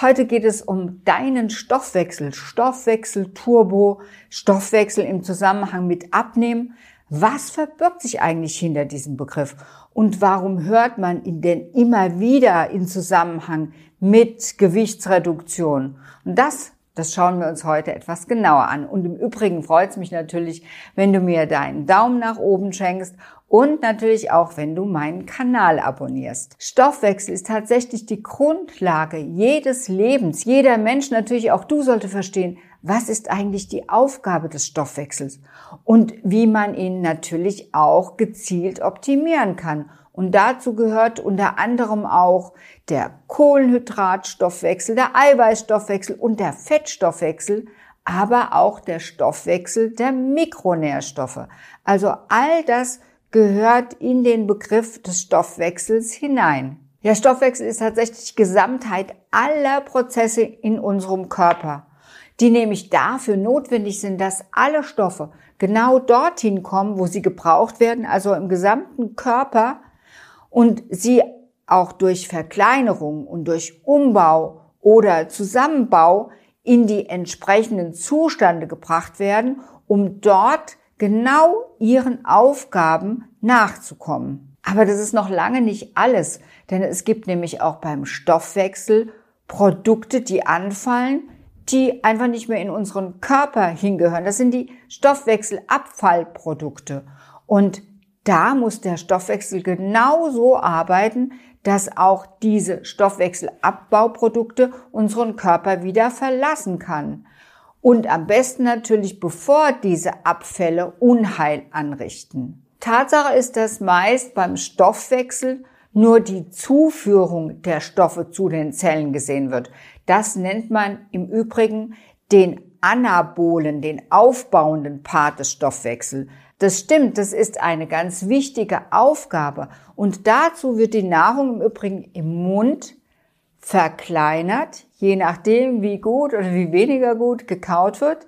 Heute geht es um deinen Stoffwechsel, Stoffwechsel Turbo, Stoffwechsel im Zusammenhang mit Abnehmen. Was verbirgt sich eigentlich hinter diesem Begriff? Und warum hört man ihn denn immer wieder in Zusammenhang mit Gewichtsreduktion? Und das das schauen wir uns heute etwas genauer an. Und im Übrigen freut es mich natürlich, wenn du mir deinen Daumen nach oben schenkst und natürlich auch, wenn du meinen Kanal abonnierst. Stoffwechsel ist tatsächlich die Grundlage jedes Lebens. Jeder Mensch, natürlich auch du, sollte verstehen, was ist eigentlich die Aufgabe des Stoffwechsels und wie man ihn natürlich auch gezielt optimieren kann. Und dazu gehört unter anderem auch der Kohlenhydratstoffwechsel, der Eiweißstoffwechsel und der Fettstoffwechsel, aber auch der Stoffwechsel der Mikronährstoffe. Also all das gehört in den Begriff des Stoffwechsels hinein. Der Stoffwechsel ist tatsächlich Gesamtheit aller Prozesse in unserem Körper, die nämlich dafür notwendig sind, dass alle Stoffe genau dorthin kommen, wo sie gebraucht werden, also im gesamten Körper und sie auch durch Verkleinerung und durch Umbau oder Zusammenbau in die entsprechenden Zustände gebracht werden, um dort genau ihren Aufgaben nachzukommen. Aber das ist noch lange nicht alles, denn es gibt nämlich auch beim Stoffwechsel Produkte, die anfallen, die einfach nicht mehr in unseren Körper hingehören. Das sind die Stoffwechselabfallprodukte. Und da muss der Stoffwechsel genauso arbeiten, dass auch diese Stoffwechselabbauprodukte unseren Körper wieder verlassen kann. Und am besten natürlich, bevor diese Abfälle Unheil anrichten. Tatsache ist, dass meist beim Stoffwechsel nur die Zuführung der Stoffe zu den Zellen gesehen wird. Das nennt man im Übrigen den anabolen, den aufbauenden Part des Stoffwechsels. Das stimmt, das ist eine ganz wichtige Aufgabe. Und dazu wird die Nahrung im Übrigen im Mund verkleinert, je nachdem, wie gut oder wie weniger gut gekaut wird,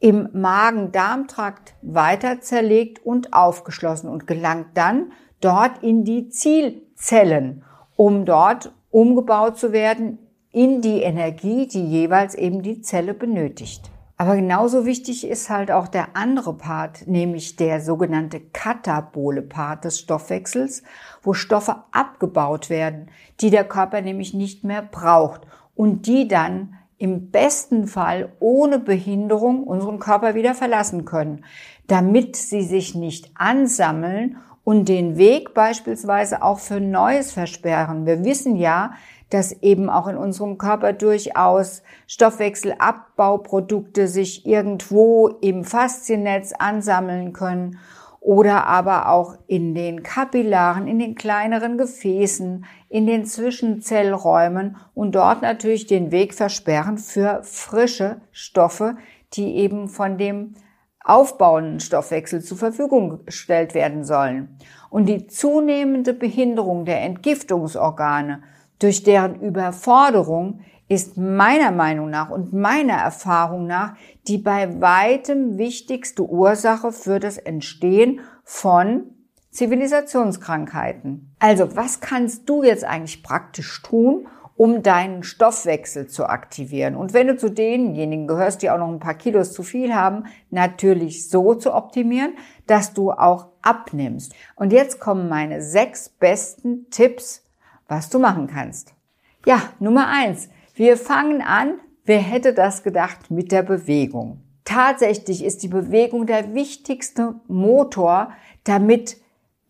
im Magen-Darm-Trakt weiter zerlegt und aufgeschlossen und gelangt dann dort in die Zielzellen, um dort umgebaut zu werden in die Energie, die jeweils eben die Zelle benötigt. Aber genauso wichtig ist halt auch der andere Part, nämlich der sogenannte katabole Part des Stoffwechsels, wo Stoffe abgebaut werden, die der Körper nämlich nicht mehr braucht und die dann im besten Fall ohne Behinderung unseren Körper wieder verlassen können, damit sie sich nicht ansammeln und den Weg beispielsweise auch für Neues versperren. Wir wissen ja, dass eben auch in unserem Körper durchaus Stoffwechselabbauprodukte sich irgendwo im Fasziennetz ansammeln können oder aber auch in den Kapillaren, in den kleineren Gefäßen, in den Zwischenzellräumen und dort natürlich den Weg versperren für frische Stoffe, die eben von dem aufbauenden Stoffwechsel zur Verfügung gestellt werden sollen. Und die zunehmende Behinderung der Entgiftungsorgane durch deren Überforderung ist meiner Meinung nach und meiner Erfahrung nach die bei weitem wichtigste Ursache für das Entstehen von Zivilisationskrankheiten. Also was kannst du jetzt eigentlich praktisch tun, um deinen Stoffwechsel zu aktivieren? Und wenn du zu denjenigen gehörst, die auch noch ein paar Kilos zu viel haben, natürlich so zu optimieren, dass du auch abnimmst. Und jetzt kommen meine sechs besten Tipps, was du machen kannst. Ja, Nummer eins. Wir fangen an, wer hätte das gedacht, mit der Bewegung. Tatsächlich ist die Bewegung der wichtigste Motor, damit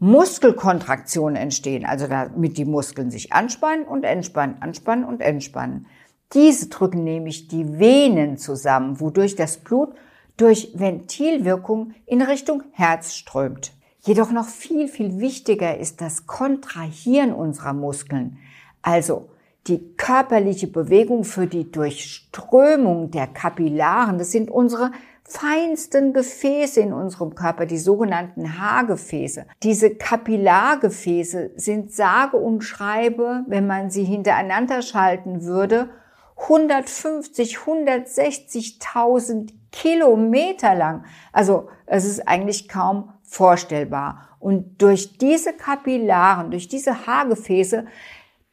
Muskelkontraktionen entstehen, also damit die Muskeln sich anspannen und entspannen, anspannen und entspannen. Diese drücken nämlich die Venen zusammen, wodurch das Blut durch Ventilwirkung in Richtung Herz strömt. Jedoch noch viel, viel wichtiger ist das Kontrahieren unserer Muskeln. Also die körperliche Bewegung für die Durchströmung der Kapillaren. Das sind unsere feinsten Gefäße in unserem Körper, die sogenannten Haargefäße. Diese Kapillargefäße sind sage und schreibe, wenn man sie hintereinander schalten würde, 150, 160.000 Kilometer lang. Also es ist eigentlich kaum vorstellbar. Und durch diese Kapillaren, durch diese Haargefäße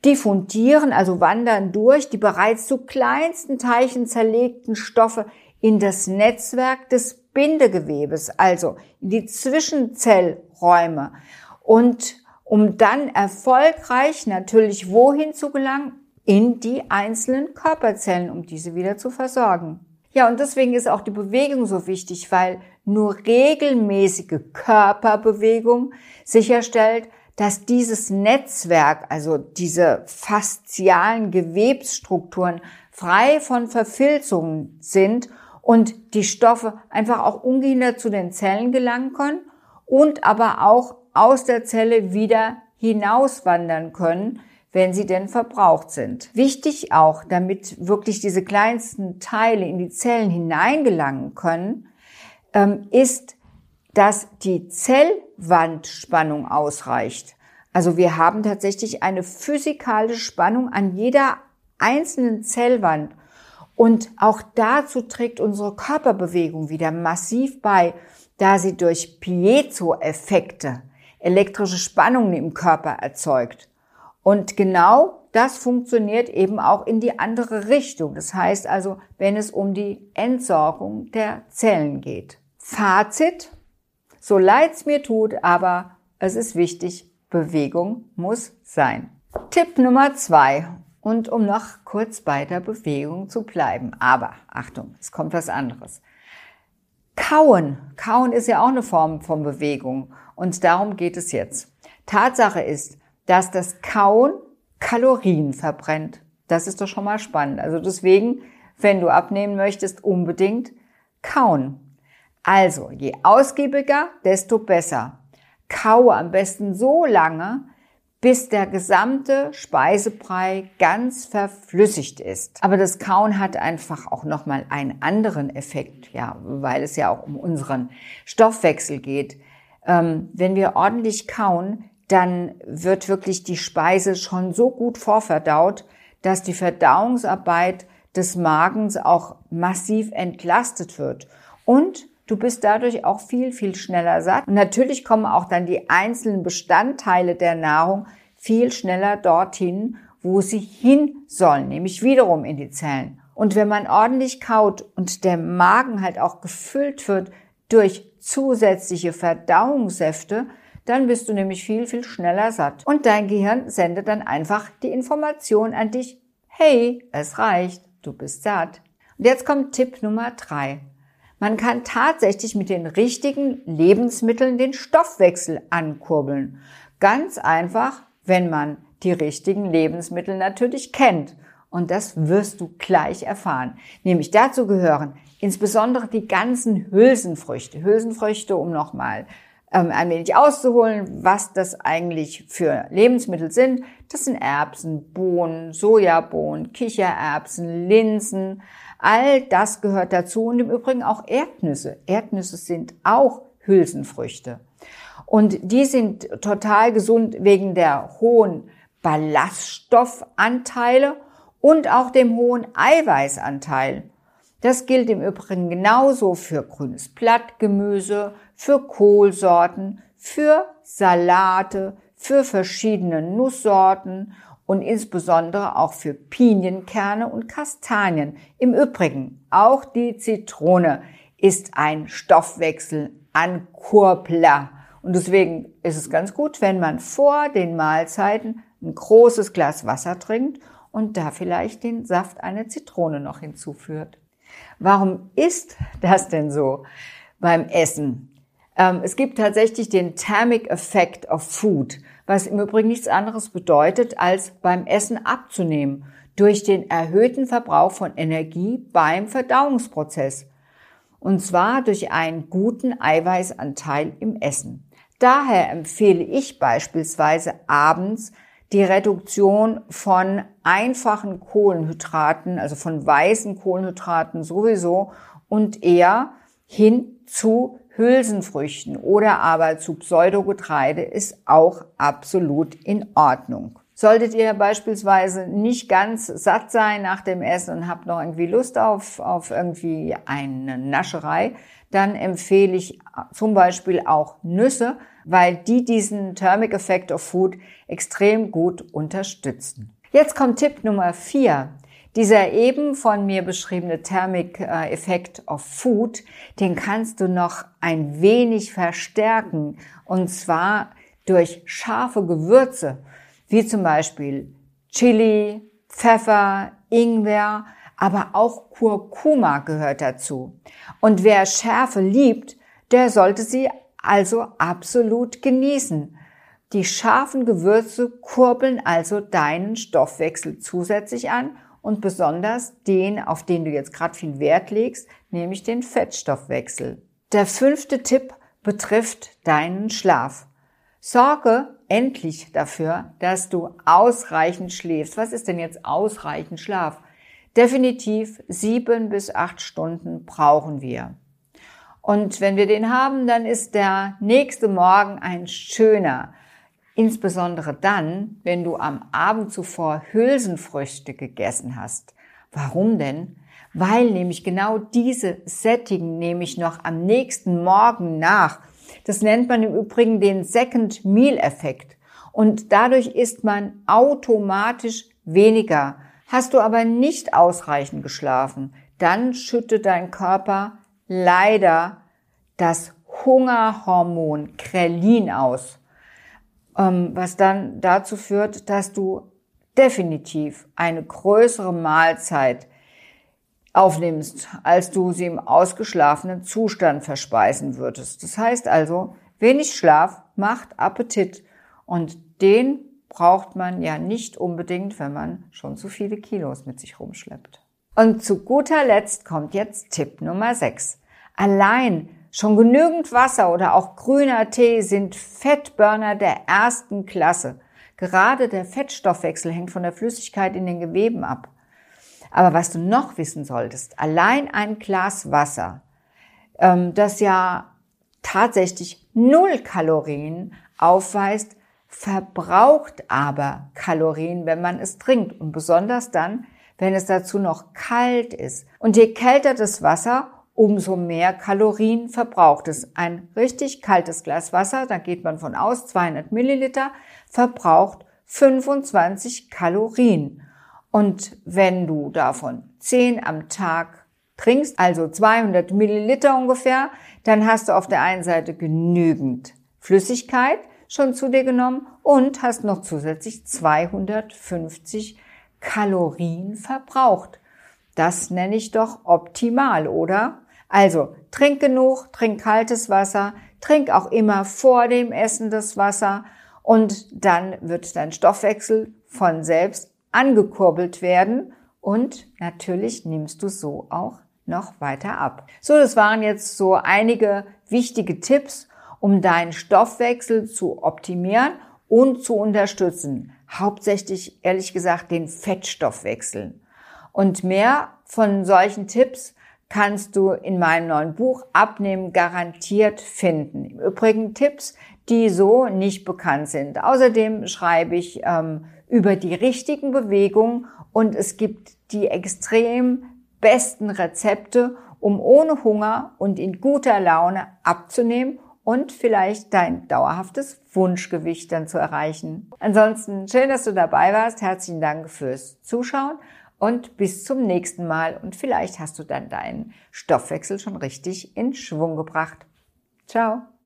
diffundieren, also wandern durch die bereits zu kleinsten Teilchen zerlegten Stoffe in das Netzwerk des Bindegewebes, also in die Zwischenzellräume. Und um dann erfolgreich natürlich wohin zu gelangen? In die einzelnen Körperzellen, um diese wieder zu versorgen. Ja, und deswegen ist auch die Bewegung so wichtig, weil nur regelmäßige Körperbewegung sicherstellt, dass dieses Netzwerk, also diese faszialen Gewebsstrukturen frei von Verfilzungen sind und die Stoffe einfach auch ungehindert zu den Zellen gelangen können und aber auch aus der Zelle wieder hinauswandern können, wenn sie denn verbraucht sind. Wichtig auch, damit wirklich diese kleinsten Teile in die Zellen hineingelangen können, ähm, ist, dass die Zellwandspannung ausreicht. Also wir haben tatsächlich eine physikalische Spannung an jeder einzelnen Zellwand. Und auch dazu trägt unsere Körperbewegung wieder massiv bei, da sie durch Piezo-Effekte elektrische Spannungen im Körper erzeugt. Und genau das funktioniert eben auch in die andere Richtung. Das heißt also, wenn es um die Entsorgung der Zellen geht. Fazit, so leid's mir tut, aber es ist wichtig, Bewegung muss sein. Tipp Nummer zwei. Und um noch kurz bei der Bewegung zu bleiben. Aber Achtung, es kommt was anderes. Kauen. Kauen ist ja auch eine Form von Bewegung. Und darum geht es jetzt. Tatsache ist, dass das Kauen Kalorien verbrennt. Das ist doch schon mal spannend. Also deswegen, wenn du abnehmen möchtest, unbedingt kauen. Also, je ausgiebiger, desto besser. Kaue am besten so lange, bis der gesamte Speisebrei ganz verflüssigt ist. Aber das Kauen hat einfach auch nochmal einen anderen Effekt, ja, weil es ja auch um unseren Stoffwechsel geht. Ähm, wenn wir ordentlich kauen, dann wird wirklich die Speise schon so gut vorverdaut, dass die Verdauungsarbeit des Magens auch massiv entlastet wird. Und du bist dadurch auch viel, viel schneller satt. Und natürlich kommen auch dann die einzelnen Bestandteile der Nahrung viel schneller dorthin, wo sie hin sollen, nämlich wiederum in die Zellen. Und wenn man ordentlich kaut und der Magen halt auch gefüllt wird durch zusätzliche Verdauungssäfte, dann bist du nämlich viel, viel schneller satt. Und dein Gehirn sendet dann einfach die Information an dich, hey, es reicht, du bist satt. Und jetzt kommt Tipp Nummer drei. Man kann tatsächlich mit den richtigen Lebensmitteln den Stoffwechsel ankurbeln. Ganz einfach, wenn man die richtigen Lebensmittel natürlich kennt. Und das wirst du gleich erfahren. Nämlich dazu gehören insbesondere die ganzen Hülsenfrüchte. Hülsenfrüchte, um nochmal ähm, ein wenig auszuholen, was das eigentlich für Lebensmittel sind. Das sind Erbsen, Bohnen, Sojabohnen, Kichererbsen, Linsen. All das gehört dazu und im Übrigen auch Erdnüsse. Erdnüsse sind auch Hülsenfrüchte. Und die sind total gesund wegen der hohen Ballaststoffanteile und auch dem hohen Eiweißanteil. Das gilt im Übrigen genauso für grünes Blattgemüse, für Kohlsorten, für Salate, für verschiedene Nusssorten und insbesondere auch für Pinienkerne und Kastanien. Im Übrigen, auch die Zitrone ist ein Stoffwechselankurbler. Und deswegen ist es ganz gut, wenn man vor den Mahlzeiten ein großes Glas Wasser trinkt und da vielleicht den Saft einer Zitrone noch hinzuführt. Warum ist das denn so beim Essen? Ähm, es gibt tatsächlich den Thermic Effect of Food, was im Übrigen nichts anderes bedeutet, als beim Essen abzunehmen durch den erhöhten Verbrauch von Energie beim Verdauungsprozess. Und zwar durch einen guten Eiweißanteil im Essen. Daher empfehle ich beispielsweise abends die Reduktion von einfachen Kohlenhydraten, also von weißen Kohlenhydraten sowieso und eher hin zu Hülsenfrüchten oder aber zu Pseudogetreide ist auch absolut in Ordnung. Solltet ihr beispielsweise nicht ganz satt sein nach dem Essen und habt noch irgendwie Lust auf, auf irgendwie eine Nascherei, dann empfehle ich zum Beispiel auch Nüsse, weil die diesen Thermic Effect of Food extrem gut unterstützen. Jetzt kommt Tipp Nummer vier. Dieser eben von mir beschriebene Thermic äh, Effect of Food, den kannst du noch ein wenig verstärken. Und zwar durch scharfe Gewürze, wie zum Beispiel Chili, Pfeffer, Ingwer, aber auch Kurkuma gehört dazu. Und wer Schärfe liebt, der sollte sie also absolut genießen. Die scharfen Gewürze kurbeln also deinen Stoffwechsel zusätzlich an und besonders den, auf den du jetzt gerade viel Wert legst, nämlich den Fettstoffwechsel. Der fünfte Tipp betrifft deinen Schlaf. Sorge endlich dafür, dass du ausreichend schläfst. Was ist denn jetzt ausreichend Schlaf? Definitiv sieben bis acht Stunden brauchen wir. Und wenn wir den haben, dann ist der nächste Morgen ein schöner. Insbesondere dann, wenn du am Abend zuvor Hülsenfrüchte gegessen hast. Warum denn? Weil nämlich genau diese sättigen nämlich noch am nächsten Morgen nach. Das nennt man im Übrigen den Second Meal Effekt. Und dadurch isst man automatisch weniger. Hast du aber nicht ausreichend geschlafen, dann schüttet dein Körper leider das Hungerhormon Krelin aus, ähm, was dann dazu führt, dass du definitiv eine größere Mahlzeit aufnimmst, als du sie im ausgeschlafenen Zustand verspeisen würdest. Das heißt also, wenig Schlaf macht Appetit und den braucht man ja nicht unbedingt, wenn man schon zu viele Kilos mit sich rumschleppt. Und zu guter Letzt kommt jetzt Tipp Nummer 6. Allein schon genügend Wasser oder auch grüner Tee sind Fettburner der ersten Klasse. Gerade der Fettstoffwechsel hängt von der Flüssigkeit in den Geweben ab. Aber was du noch wissen solltest, allein ein Glas Wasser, ähm, das ja tatsächlich null Kalorien aufweist, verbraucht aber Kalorien, wenn man es trinkt und besonders dann, wenn es dazu noch kalt ist. Und je kälter das Wasser, umso mehr Kalorien verbraucht es. Ein richtig kaltes Glas Wasser, da geht man von aus, 200 Milliliter, verbraucht 25 Kalorien. Und wenn du davon 10 am Tag trinkst, also 200 Milliliter ungefähr, dann hast du auf der einen Seite genügend Flüssigkeit, schon zu dir genommen und hast noch zusätzlich 250 Kalorien verbraucht. Das nenne ich doch optimal, oder? Also, trink genug, trink kaltes Wasser, trink auch immer vor dem Essen das Wasser und dann wird dein Stoffwechsel von selbst angekurbelt werden und natürlich nimmst du so auch noch weiter ab. So, das waren jetzt so einige wichtige Tipps um deinen Stoffwechsel zu optimieren und zu unterstützen. Hauptsächlich, ehrlich gesagt, den Fettstoffwechsel. Und mehr von solchen Tipps kannst du in meinem neuen Buch Abnehmen garantiert finden. Im Übrigen Tipps, die so nicht bekannt sind. Außerdem schreibe ich ähm, über die richtigen Bewegungen und es gibt die extrem besten Rezepte, um ohne Hunger und in guter Laune abzunehmen und vielleicht dein dauerhaftes Wunschgewicht dann zu erreichen. Ansonsten schön, dass du dabei warst. Herzlichen Dank fürs Zuschauen und bis zum nächsten Mal. Und vielleicht hast du dann deinen Stoffwechsel schon richtig in Schwung gebracht. Ciao.